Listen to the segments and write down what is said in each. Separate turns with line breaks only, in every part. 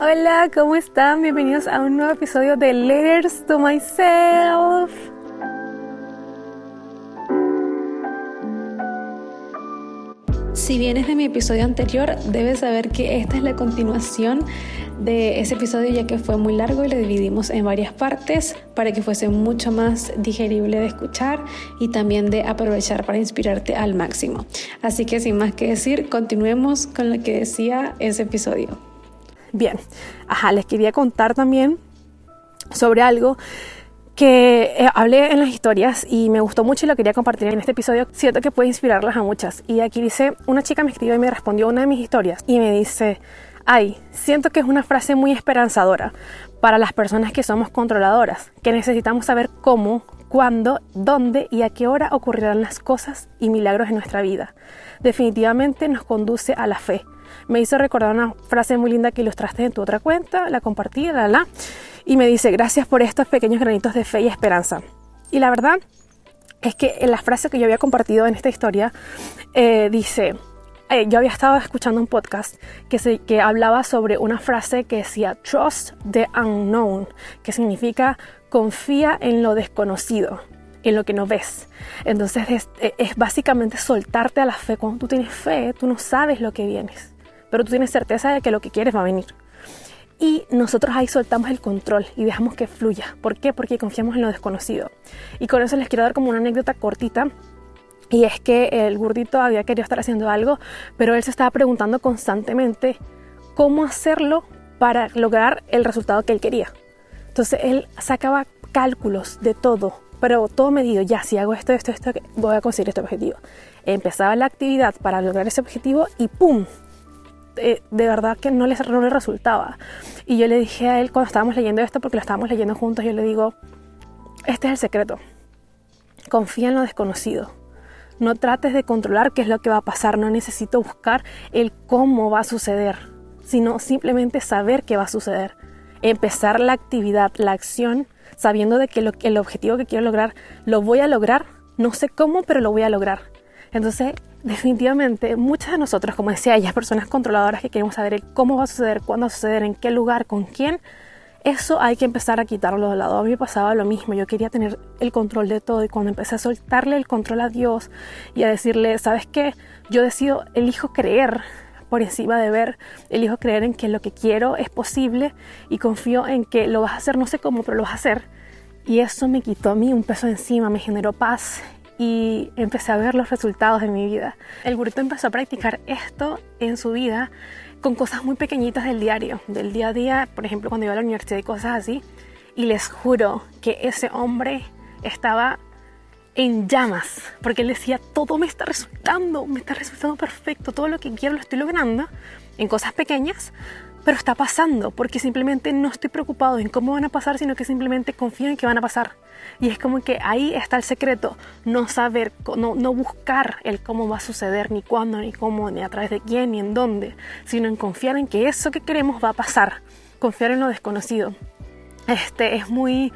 Hola, ¿cómo están? Bienvenidos a un nuevo episodio de Letters to Myself. Si vienes de mi episodio anterior, debes saber que esta es la continuación de ese episodio ya que fue muy largo y lo dividimos en varias partes para que fuese mucho más digerible de escuchar y también de aprovechar para inspirarte al máximo. Así que sin más que decir, continuemos con lo que decía ese episodio. Bien, ajá, les quería contar también sobre algo que eh, hablé en las historias y me gustó mucho y lo quería compartir en este episodio. Siento que puede inspirarlas a muchas. Y aquí dice, una chica me escribió y me respondió una de mis historias y me dice, ay, siento que es una frase muy esperanzadora para las personas que somos controladoras, que necesitamos saber cómo, cuándo, dónde y a qué hora ocurrirán las cosas y milagros en nuestra vida. Definitivamente nos conduce a la fe me hizo recordar una frase muy linda que ilustraste en tu otra cuenta, la compartí, la, la, y me dice, gracias por estos pequeños granitos de fe y esperanza. Y la verdad es que en la frase que yo había compartido en esta historia eh, dice, eh, yo había estado escuchando un podcast que, se, que hablaba sobre una frase que decía Trust the unknown, que significa confía en lo desconocido, en lo que no ves. Entonces es, es, básicamente soltarte a la fe. Cuando tú tienes fe, tú no sabes lo que vienes pero tú tienes certeza de que lo que quieres va a venir. Y nosotros ahí soltamos el control y dejamos que fluya. ¿Por qué? Porque confiamos en lo desconocido. Y con eso les quiero dar como una anécdota cortita. Y es que el gordito había querido estar haciendo algo, pero él se estaba preguntando constantemente cómo hacerlo para lograr el resultado que él quería. Entonces él sacaba cálculos de todo, pero todo medido, ya, si hago esto, esto, esto, voy a conseguir este objetivo. Empezaba la actividad para lograr ese objetivo y ¡pum! Eh, de verdad que no le, no le resultaba. Y yo le dije a él cuando estábamos leyendo esto, porque lo estábamos leyendo juntos, yo le digo, este es el secreto. Confía en lo desconocido. No trates de controlar qué es lo que va a pasar. No necesito buscar el cómo va a suceder, sino simplemente saber qué va a suceder. Empezar la actividad, la acción, sabiendo de que lo, el objetivo que quiero lograr lo voy a lograr. No sé cómo, pero lo voy a lograr. Entonces, definitivamente muchas de nosotros, como decía ella, personas controladoras que queremos saber cómo va a suceder, cuándo va a suceder, en qué lugar, con quién, eso hay que empezar a quitarlo de lado. A mí me pasaba lo mismo, yo quería tener el control de todo y cuando empecé a soltarle el control a Dios y a decirle, ¿sabes qué? Yo decido, elijo creer por encima de ver, elijo creer en que lo que quiero es posible y confío en que lo vas a hacer, no sé cómo, pero lo vas a hacer. Y eso me quitó a mí un peso encima, me generó paz y empecé a ver los resultados de mi vida. El burrito empezó a practicar esto en su vida con cosas muy pequeñitas del diario, del día a día, por ejemplo cuando iba a la universidad y cosas así. Y les juro que ese hombre estaba en llamas, porque él decía, todo me está resultando, me está resultando perfecto, todo lo que quiero lo estoy logrando en cosas pequeñas, pero está pasando, porque simplemente no estoy preocupado en cómo van a pasar, sino que simplemente confío en que van a pasar. Y es como que ahí está el secreto, no saber, no, no buscar el cómo va a suceder, ni cuándo, ni cómo, ni a través de quién, ni en dónde, sino en confiar en que eso que queremos va a pasar, confiar en lo desconocido. Este es muy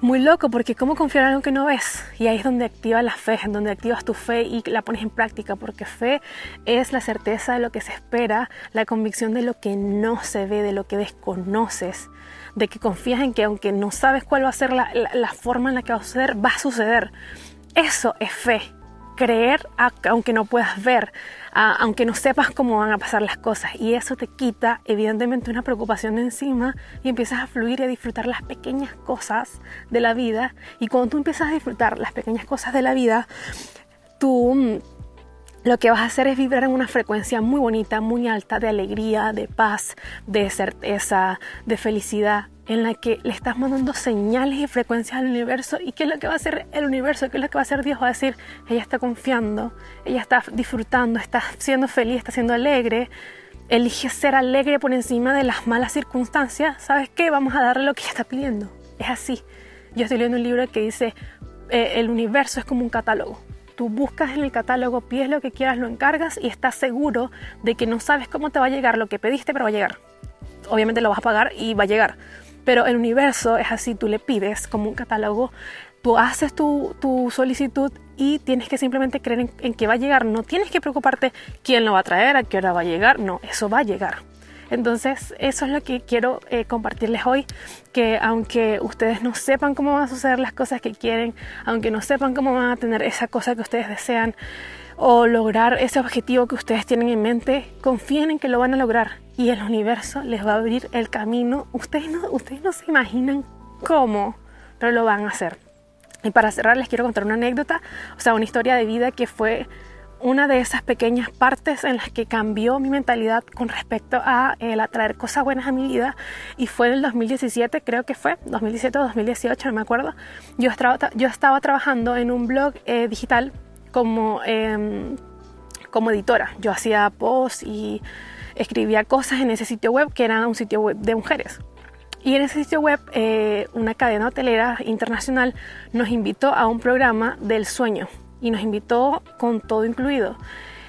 muy loco porque cómo confiar en algo que no ves y ahí es donde activas la fe, en donde activas tu fe y la pones en práctica porque fe es la certeza de lo que se espera, la convicción de lo que no se ve, de lo que desconoces, de que confías en que aunque no sabes cuál va a ser la, la, la forma en la que va a suceder, va a suceder. Eso es fe creer aunque no puedas ver, aunque no sepas cómo van a pasar las cosas. Y eso te quita evidentemente una preocupación de encima y empiezas a fluir y a disfrutar las pequeñas cosas de la vida. Y cuando tú empiezas a disfrutar las pequeñas cosas de la vida, tú mm, lo que vas a hacer es vibrar en una frecuencia muy bonita, muy alta de alegría, de paz, de certeza, de felicidad en la que le estás mandando señales y frecuencias al universo y qué es lo que va a hacer el universo, qué es lo que va a hacer Dios, va a decir, ella está confiando, ella está disfrutando, está siendo feliz, está siendo alegre, elige ser alegre por encima de las malas circunstancias, ¿sabes qué? Vamos a darle lo que ella está pidiendo. Es así. Yo estoy leyendo un libro que dice, eh, el universo es como un catálogo. Tú buscas en el catálogo, pides lo que quieras, lo encargas y estás seguro de que no sabes cómo te va a llegar lo que pediste, pero va a llegar. Obviamente lo vas a pagar y va a llegar pero el universo es así, tú le pides como un catálogo, tú haces tu, tu solicitud y tienes que simplemente creer en, en, que va a llegar. No tienes que preocuparte quién lo va a traer, a qué hora va a llegar. No, eso va a llegar. Entonces, eso es lo que quiero eh, compartirles hoy, que aunque ustedes no sepan cómo van a suceder las cosas que quieren, aunque no sepan cómo van a tener esa cosa que ustedes desean, o lograr ese objetivo que ustedes tienen en mente, confíen en que lo van a lograr y el universo les va a abrir el camino. Ustedes no, ustedes no se imaginan cómo, pero lo van a hacer. Y para cerrar les quiero contar una anécdota, o sea, una historia de vida que fue una de esas pequeñas partes en las que cambió mi mentalidad con respecto a el atraer cosas buenas a mi vida y fue en el 2017 creo que fue 2017 o 2018 no me acuerdo yo estaba, yo estaba trabajando en un blog eh, digital como, em, como editora. Yo hacía posts y escribía cosas en ese sitio web que era un sitio web de mujeres. Y en ese sitio web eh, una cadena hotelera internacional nos invitó a un programa del sueño y nos invitó con todo incluido.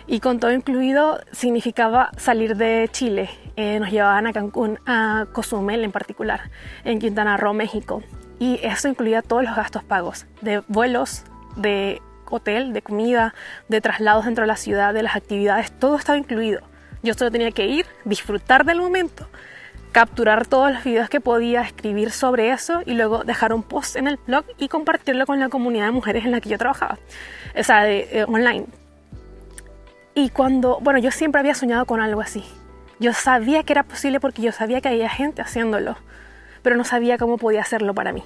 Y con todo incluido significaba salir de Chile. Eh, nos llevaban a Cancún, a Cozumel en particular, en Quintana Roo, México. Y eso incluía todos los gastos pagos de vuelos, de hotel, de comida, de traslados dentro de la ciudad, de las actividades, todo estaba incluido. Yo solo tenía que ir, disfrutar del momento, capturar todos los videos que podía, escribir sobre eso y luego dejar un post en el blog y compartirlo con la comunidad de mujeres en la que yo trabajaba, o sea, eh, online. Y cuando, bueno, yo siempre había soñado con algo así. Yo sabía que era posible porque yo sabía que había gente haciéndolo, pero no sabía cómo podía hacerlo para mí.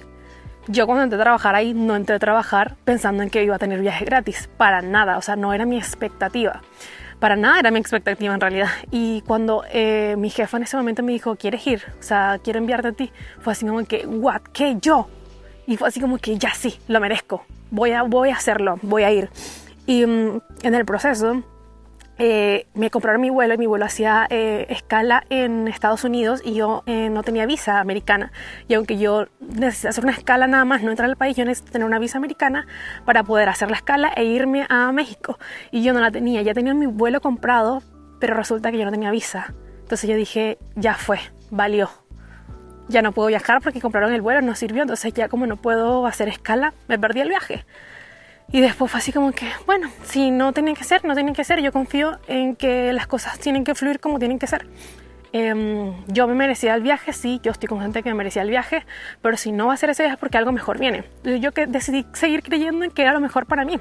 Yo cuando entré a trabajar ahí no entré a trabajar pensando en que iba a tener viaje gratis, para nada, o sea, no era mi expectativa. Para nada era mi expectativa en realidad. Y cuando eh, mi jefa en ese momento me dijo, ¿quieres ir? O sea, quiero enviarte a ti. Fue así como que, ¿what? ¿Qué? ¿Yo? Y fue así como que, ya sí, lo merezco. Voy a, voy a hacerlo, voy a ir. Y mm, en el proceso eh, me compraron mi vuelo y mi vuelo hacía eh, escala en Estados Unidos y yo eh, no tenía visa americana. Y aunque yo necesito hacer una escala nada más, no entrar al país, yo necesito tener una visa americana para poder hacer la escala e irme a México. Y yo no la tenía, ya tenía mi vuelo comprado, pero resulta que yo no tenía visa. Entonces yo dije, ya fue, valió. Ya no puedo viajar porque compraron el vuelo, no sirvió, entonces ya como no puedo hacer escala, me perdí el viaje. Y después fue así como que, bueno, si no tiene que ser, no tiene que ser. Yo confío en que las cosas tienen que fluir como tienen que ser. Em, yo me merecía el viaje, sí, yo estoy consciente que me merecía el viaje, pero si no va a ser ese viaje porque algo mejor viene. Yo que decidí seguir creyendo en que era lo mejor para mí.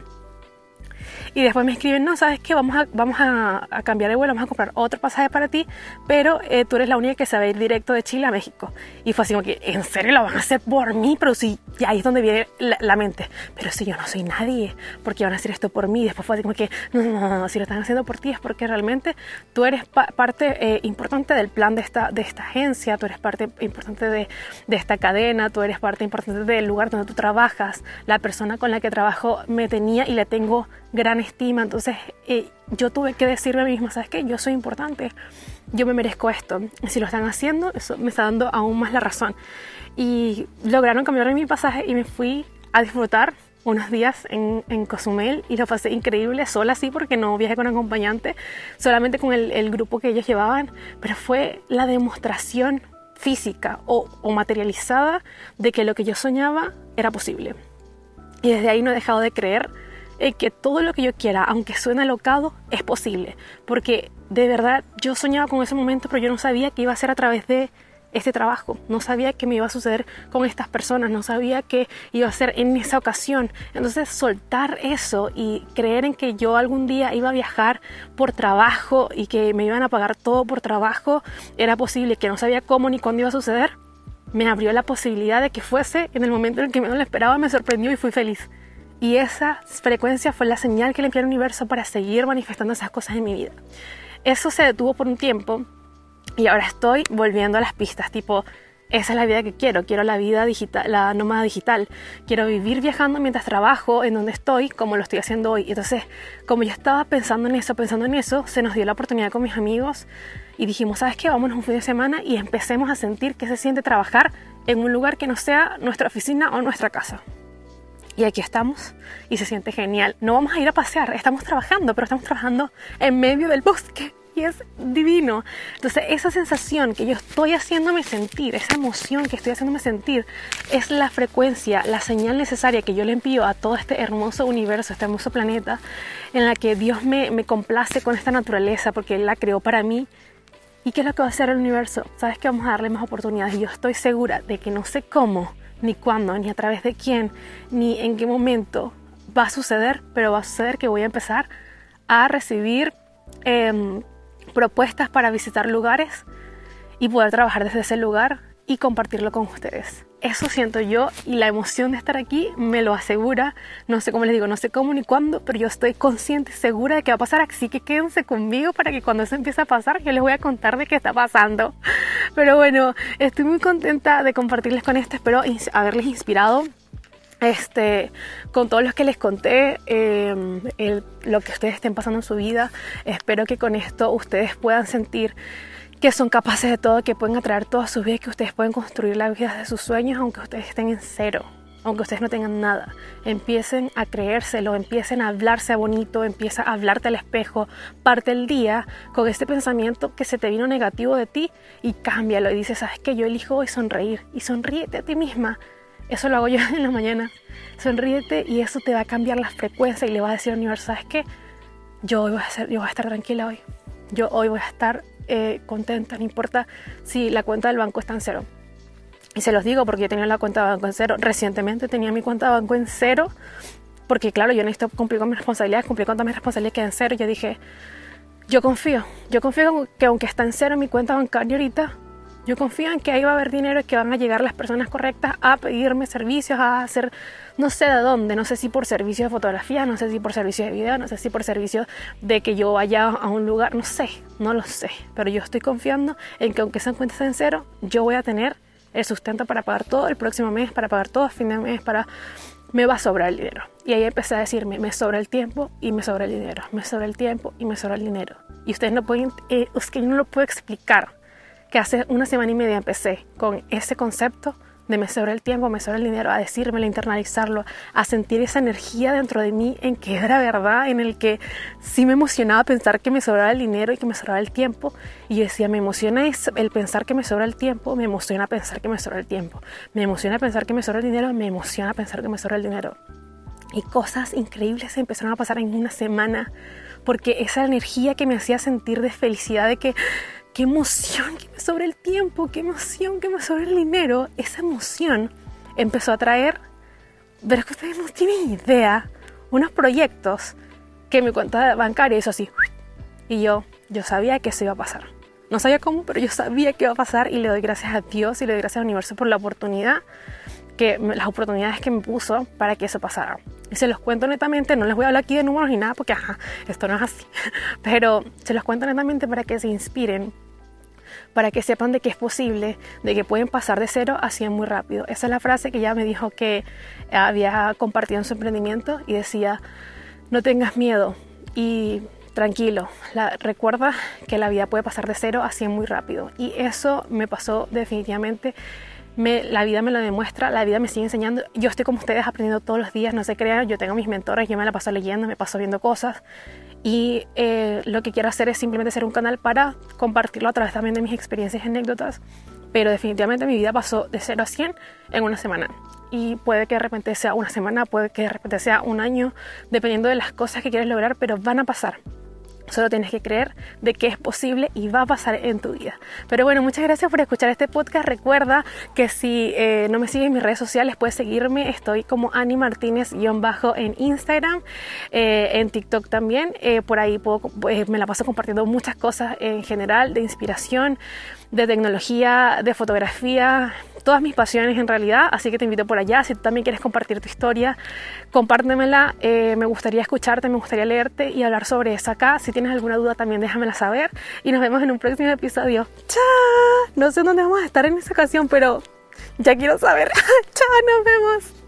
Y después me escriben, no, ¿sabes qué? Vamos a, vamos a, cambiar de vuelo, vamos a comprar otro pasaje para ti, pero eh, tú eres la única que se va a ir directo de Chile a México. Y fue así como que, ¿en serio lo van a hacer por mí? Pero sí, y ahí es donde viene la, mente. Pero si yo no soy nadie, ¿por qué van a hacer esto por mí? Y después fue así como que, no, no, no, si lo están haciendo por ti es porque realmente tú eres parte eh, importante del plan de esta, de esta agencia, tú eres parte importante de, de esta cadena, tú eres parte importante del lugar donde tú trabajas. La persona con la que trabajo me tenía y le tengo gran estima. Entonces eh, yo tuve que decirme a mí misma, ¿sabes qué? Yo soy importante, yo me merezco esto. Y si lo están haciendo, eso me está dando aún más la razón. Y lograron cambiar mi pasaje y me fui a disfrutar unos días en, en, Cozumel y lo pasé increíble, sola sí, porque no viajé con acompañante, solamente con el, el grupo que ellos llevaban, pero fue la demostración física o, o materializada de que lo que yo soñaba era posible. Y desde ahí no he dejado de creer que todo lo que yo quiera, aunque suene locado, es posible. Porque de verdad yo soñaba con ese momento, pero yo no sabía que iba a ser a través de este trabajo. No sabía que me iba a suceder con estas personas, no sabía que iba a ser en esa ocasión. Entonces soltar eso y creer en que yo algún día iba a viajar por trabajo y que me iban a pagar todo por trabajo era posible, que no sabía cómo ni cuándo iba a suceder, me abrió la posibilidad de que fuese en el momento en el que menos lo esperaba, me sorprendió y fui feliz. Y esa frecuencia fue la señal que le envió al universo para seguir manifestando esas cosas en mi vida. Eso se detuvo por un tiempo y ahora estoy volviendo a las pistas, tipo, esa es la vida que quiero, quiero la vida digital, la nómada digital, quiero vivir viajando mientras trabajo en donde estoy, como lo estoy haciendo hoy. Entonces, como yo estaba pensando en eso, pensando en eso, se nos dio la oportunidad con mis amigos y dijimos, ¿sabes qué? Vámonos un fin de semana y empecemos a sentir que se siente trabajar en un lugar que no sea nuestra oficina o nuestra casa. Y aquí estamos y se siente genial. No vamos a ir a pasear, estamos trabajando, pero estamos trabajando en medio del bosque y es divino. Entonces esa sensación que yo estoy haciéndome sentir, esa emoción que estoy haciéndome sentir, es la frecuencia, la señal necesaria que yo le envío a todo este hermoso universo, este hermoso planeta, en la que Dios me, me complace con esta naturaleza porque Él la creó para mí ¿Y qué es lo que va a hacer el universo? Sabes que vamos a darle más oportunidades y yo estoy segura de que no sé cómo, ni cuándo, ni a través de quién, ni en qué momento va a suceder, pero va a suceder que voy a empezar a recibir em, propuestas para visitar lugares y poder trabajar desde ese lugar y compartirlo con ustedes. Eso siento yo y la emoción de estar aquí me lo asegura. No sé cómo les digo, no sé cómo ni cuándo, pero yo estoy consciente segura de que va a pasar. Así que quédense conmigo para que cuando eso empiece a pasar, yo les voy a contar de qué está pasando. Pero bueno, estoy muy contenta de compartirles con esto. Espero haberles inspirado este, con todos los que les conté, em, lo que ustedes estén pasando en su vida. Espero que con esto ustedes puedan sentir que son capaces de todo, que pueden atraer toda su vida, que ustedes pueden construir la vida de sus sueños aunque ustedes estén en cero, aunque ustedes no tengan nada. Empiecen a creérselo, empiecen a hablarse bonito, empieza a hablarte al espejo, parte el día con este pensamiento que se te vino negativo de ti y cámbialo y dices, ¿sabes qué? Yo elijo hoy sonreír y sonríete a ti misma. Eso lo hago yo en la mañana. Sonríete y eso te va a cambiar la frecuencia y le va a decir al universo, ¿sabes qué? Yo voy a, ser, yo voy a estar tranquila hoy. Yo hoy voy a estar eh, contenta, no importa si la cuenta del banco está en cero. Y se los digo porque yo tenía la cuenta de banco en cero. Recientemente tenía mi cuenta de banco en cero porque claro, yo necesito cumplir con mis responsabilidades, cumplir con todas mis responsabilidades que en cero. Yo dije, yo confío, yo confío que aunque está en cero mi cuenta bancaria ahorita, yo confío en que ahí va a haber dinero y que van a llegar las personas correctas a pedirme servicios, a hacer no sé de dónde, no sé si por servicio de fotografía, no sé si por servicio de video, no sé si por servicio de que yo vaya a un lugar, no sé, no lo sé, pero yo estoy confiando en que aunque sean cuentas en cero, yo voy a tener el sustento para pagar todo el próximo mes, para pagar todo a fin de mes, para me va a sobrar el dinero. Y ahí empecé a decirme, me sobra el tiempo y me sobra el dinero, me sobra el tiempo y me sobra el dinero. Y ustedes no pueden, eh, es que yo no lo puedo explicar que hace una semana y media empecé con ese concepto de me sobra el tiempo, me sobra el dinero, a decírmelo, a internalizarlo, a sentir esa energía dentro de mí en que era verdad, en el que sí me emocionaba pensar que me sobraba el dinero y que me sobraba el tiempo. Y decía, me emociona el pensar que me sobra el tiempo, me emociona pensar que me sobra el tiempo, me emociona pensar que me sobra el dinero, me emociona pensar que me sobra el dinero. Y cosas increíbles empezaron a pasar en una semana, porque esa energía que me hacía sentir de felicidad, de que qué emoción que me sobre el tiempo, qué emoción que me sobre el dinero. Esa emoción empezó a traer, pero es que ustedes no tienen idea, unos proyectos que mi cuenta bancaria hizo así. Y yo, yo sabía que eso iba a pasar. No sabía cómo, pero yo sabía que iba a pasar y le doy gracias a Dios y le doy gracias al universo por la oportunidad, que las oportunidades que me puso para que eso pasara. Y se los cuento netamente, no les voy a hablar aquí de números ni nada porque ajá, esto no es así, pero se los cuento netamente para que se inspiren para que sepan de que es posible, de que pueden pasar de cero a 100 muy rápido. Esa es la frase que ya me dijo que había compartido en su emprendimiento y decía, no tengas miedo y tranquilo, recuerda que la vida puede pasar de cero a 100 muy rápido. Y eso me pasó definitivamente. la vida me lo demuestra, la vida me sigue enseñando. Yo estoy como ustedes aprendiendo todos los días, no se crean, yo tengo mis mentores, yo me la paso leyendo, me paso viendo cosas y eh, lo que quiero hacer es simplemente ser un canal para compartirlo a través también de mis experiencias y anécdotas. Pero definitivamente mi vida pasó de 0 a 100 en una semana. Y puede que de repente sea una semana, puede que de repente sea un año, dependiendo de las cosas que quieres lograr, pero van a pasar. Solo tienes que creer de que es posible y va a pasar en tu vida. Pero bueno, muchas gracias por escuchar este podcast. Recuerda que si eh, no me sigues en mis redes sociales, puedes seguirme. Estoy como Ani Martínez-bajo en Instagram, eh, en TikTok también. Eh, por ahí puedo, me la paso compartiendo muchas cosas en general de inspiración, de tecnología, de fotografía, todas mis pasiones en realidad, así que te invito por allá. Si tú también quieres compartir tu historia, compártemela. Eh, me gustaría escucharte, me gustaría leerte y hablar sobre eso acá. Si tienes alguna duda también déjamela saber y nos vemos en un próximo episodio. ¡Chao! No sé dónde vamos a estar en esta ocasión, pero ya quiero saber. ¡Chao! Nos vemos.